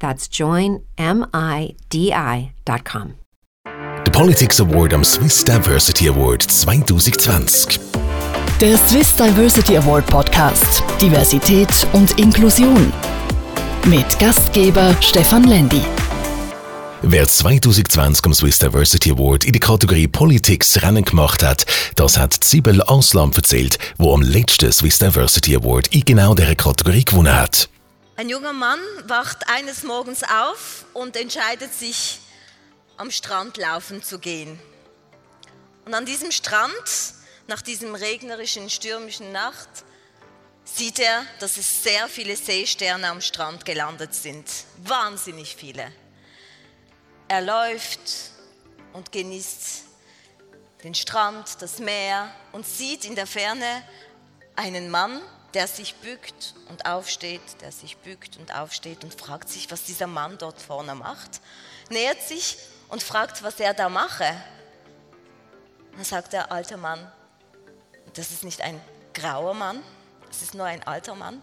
That's joinmidi.com. Der Politics Award am Swiss Diversity Award 2020. Der Swiss Diversity Award Podcast Diversität und Inklusion mit Gastgeber Stefan Lendi. Wer 2020 am Swiss Diversity Award in der Kategorie Politics Rennen gemacht hat, das hat Sibel Aslam erzählt, wo am letzten Swiss Diversity Award in genau dieser Kategorie gewonnen hat. Ein junger Mann wacht eines Morgens auf und entscheidet sich, am Strand laufen zu gehen. Und an diesem Strand, nach diesem regnerischen, stürmischen Nacht, sieht er, dass es sehr viele Seesterne am Strand gelandet sind. Wahnsinnig viele. Er läuft und genießt den Strand, das Meer und sieht in der Ferne einen Mann, der sich bückt und aufsteht, der sich bückt und aufsteht und fragt sich, was dieser Mann dort vorne macht, nähert sich und fragt, was er da mache. Dann sagt der alte Mann, das ist nicht ein grauer Mann, es ist nur ein alter Mann.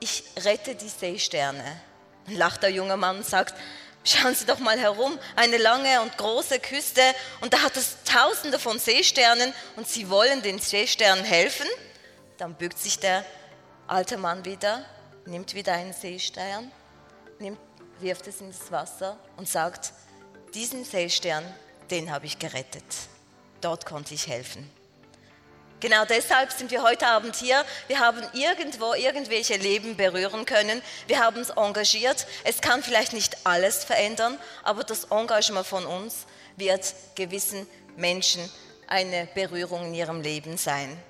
Ich rette die Seesterne. Dann lacht der junge Mann und sagt, Schauen Sie doch mal herum, eine lange und große Küste und da hat es tausende von Seesternen und Sie wollen den Seesternen helfen? Dann bückt sich der alte Mann wieder, nimmt wieder einen Seestern, nimmt, wirft es ins Wasser und sagt, diesen Seestern, den habe ich gerettet. Dort konnte ich helfen. Genau deshalb sind wir heute Abend hier. Wir haben irgendwo irgendwelche Leben berühren können. Wir haben uns engagiert. Es kann vielleicht nicht alles verändern, aber das Engagement von uns wird gewissen Menschen eine Berührung in ihrem Leben sein.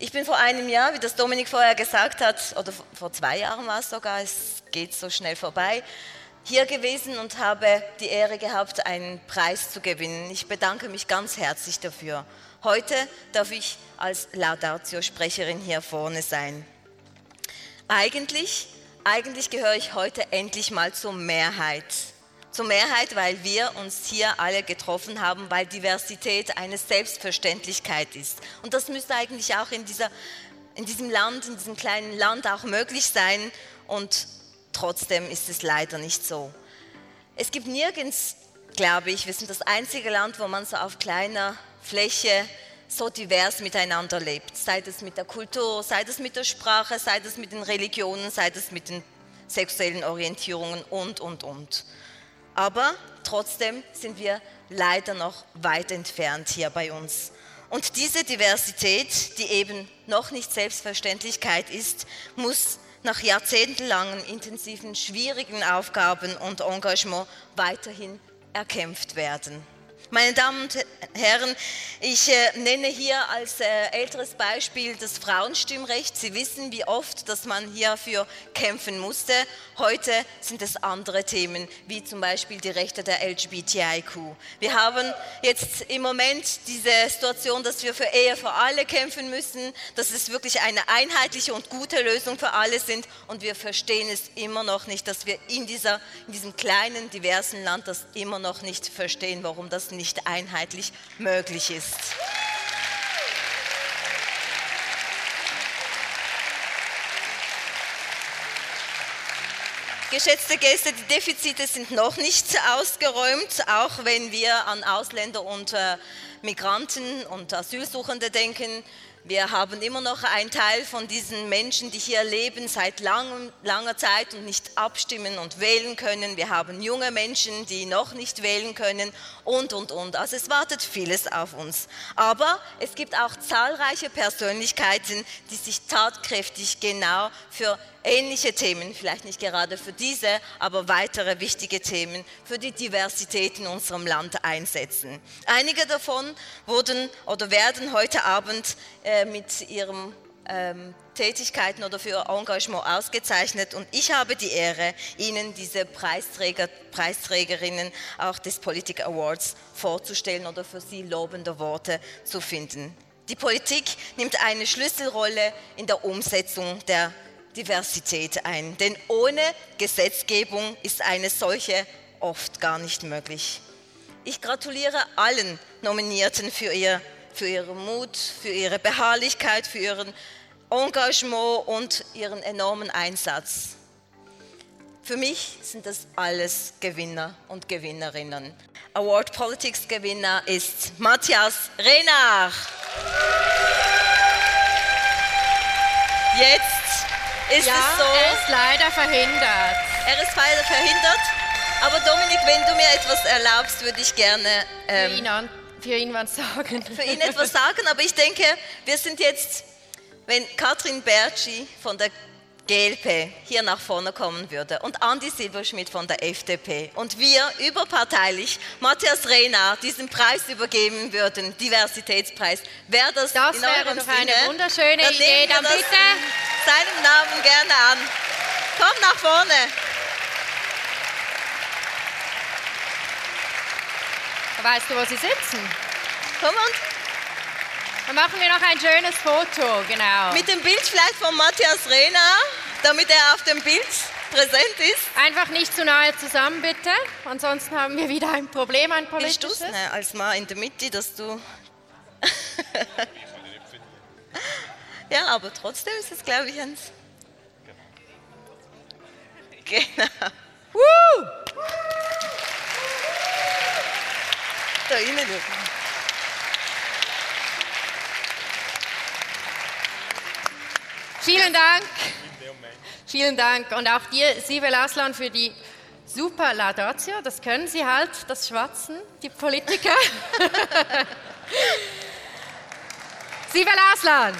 Ich bin vor einem Jahr, wie das Dominik vorher gesagt hat, oder vor zwei Jahren war es sogar, es geht so schnell vorbei, hier gewesen und habe die Ehre gehabt, einen Preis zu gewinnen. Ich bedanke mich ganz herzlich dafür. Heute darf ich als Laudatio-Sprecherin hier vorne sein. Eigentlich, eigentlich gehöre ich heute endlich mal zur Mehrheit. Zur Mehrheit, weil wir uns hier alle getroffen haben, weil Diversität eine Selbstverständlichkeit ist. Und das müsste eigentlich auch in, dieser, in diesem Land, in diesem kleinen Land auch möglich sein. Und trotzdem ist es leider nicht so. Es gibt nirgends, glaube ich, wir sind das einzige Land, wo man so auf kleiner Fläche so divers miteinander lebt. Sei es mit der Kultur, sei es mit der Sprache, sei es mit den Religionen, sei es mit den sexuellen Orientierungen und, und, und. Aber trotzdem sind wir leider noch weit entfernt hier bei uns. Und diese Diversität, die eben noch nicht Selbstverständlichkeit ist, muss nach jahrzehntelangen intensiven, schwierigen Aufgaben und Engagement weiterhin erkämpft werden. Meine Damen und Herren, ich äh, nenne hier als äh, älteres Beispiel das Frauenstimmrecht. Sie wissen, wie oft, dass man hierfür kämpfen musste. Heute sind es andere Themen, wie zum Beispiel die Rechte der LGBTIQ. Wir haben jetzt im Moment diese Situation, dass wir für Ehe für alle kämpfen müssen, dass es wirklich eine einheitliche und gute Lösung für alle sind. Und wir verstehen es immer noch nicht, dass wir in, dieser, in diesem kleinen, diversen Land das immer noch nicht verstehen, warum das nicht nicht einheitlich möglich ist. Geschätzte Gäste, die Defizite sind noch nicht ausgeräumt, auch wenn wir an Ausländer und äh, Migranten und Asylsuchende denken. Wir haben immer noch einen Teil von diesen Menschen, die hier leben seit lang, langer Zeit und nicht abstimmen und wählen können. Wir haben junge Menschen, die noch nicht wählen können und, und, und. Also es wartet vieles auf uns. Aber es gibt auch zahlreiche Persönlichkeiten, die sich tatkräftig genau für ähnliche Themen, vielleicht nicht gerade für diese, aber weitere wichtige Themen für die Diversität in unserem Land einsetzen. Einige davon wurden oder werden heute Abend äh, mit ihrem ähm, Tätigkeiten oder für ihr Engagement ausgezeichnet und ich habe die Ehre, Ihnen diese Preisträger, Preisträgerinnen auch des Politik Awards vorzustellen oder für sie lobende Worte zu finden. Die Politik nimmt eine Schlüsselrolle in der Umsetzung der Diversität ein. Denn ohne Gesetzgebung ist eine solche oft gar nicht möglich. Ich gratuliere allen Nominierten für, ihr, für ihren Mut, für ihre Beharrlichkeit, für ihren Engagement und ihren enormen Einsatz. Für mich sind das alles Gewinner und Gewinnerinnen. Award Politics Gewinner ist Matthias Renach. Jetzt ist ja, es so. Er ist leider verhindert. Er ist leider verhindert. Aber Dominik, wenn du mir etwas erlaubst, würde ich gerne ähm, für, ihn an, für ihn was sagen. Für ihn etwas sagen, aber ich denke, wir sind jetzt, wenn Katrin Bertschi von der GLP hier nach vorne kommen würde und Andi Silberschmidt von der FDP und wir überparteilich Matthias Rehner diesen Preis übergeben würden, Diversitätspreis, wäre das, das in wäre eurem doch Sinne? eine wunderschöne Idee. Dann bitte seinem Namen gerne an. Komm nach vorne. Weißt du, wo sie sitzen? Komm und dann machen wir noch ein schönes Foto, genau. Mit dem Bild vielleicht von Matthias Rehner, damit er auf dem Bild präsent ist. Einfach nicht zu nahe zusammen, bitte. Ansonsten haben wir wieder ein Problem, ein politisches. Bist du als mal in der Mitte, dass du... ja, aber trotzdem ist es, glaube ich, eins... Genau. Woo! Da innen. Vielen Dank. Vielen Dank. Und auch dir, Sibel Aslan, für die super Laudatio. Das können Sie halt, das Schwatzen, die Politiker. Sibel Aslan.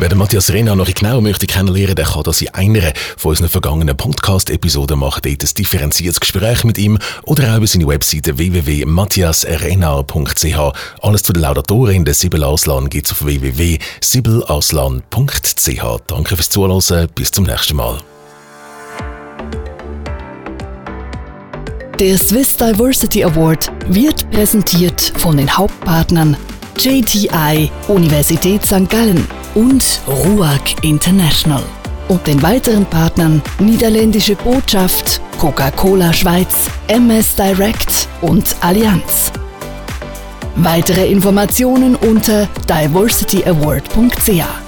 Wer den Matthias Renner noch genauer möchte kennenlernen, der kann das in einer von unseren vergangenen Podcast-Episoden machen. Dort ein differenziertes Gespräch mit ihm oder auch über seine Webseite www.matthiasrenner.ch. Alles zu der Laudatorin der Sibel Aslan gibt es auf www.sibelaslan.ch. Danke fürs Zuhören. Bis zum nächsten Mal. Der Swiss Diversity Award wird präsentiert von den Hauptpartnern JTI Universität St. Gallen und RUAG International. Und den weiteren Partnern Niederländische Botschaft, Coca-Cola Schweiz, MS Direct und Allianz. Weitere Informationen unter diversityaward.ch.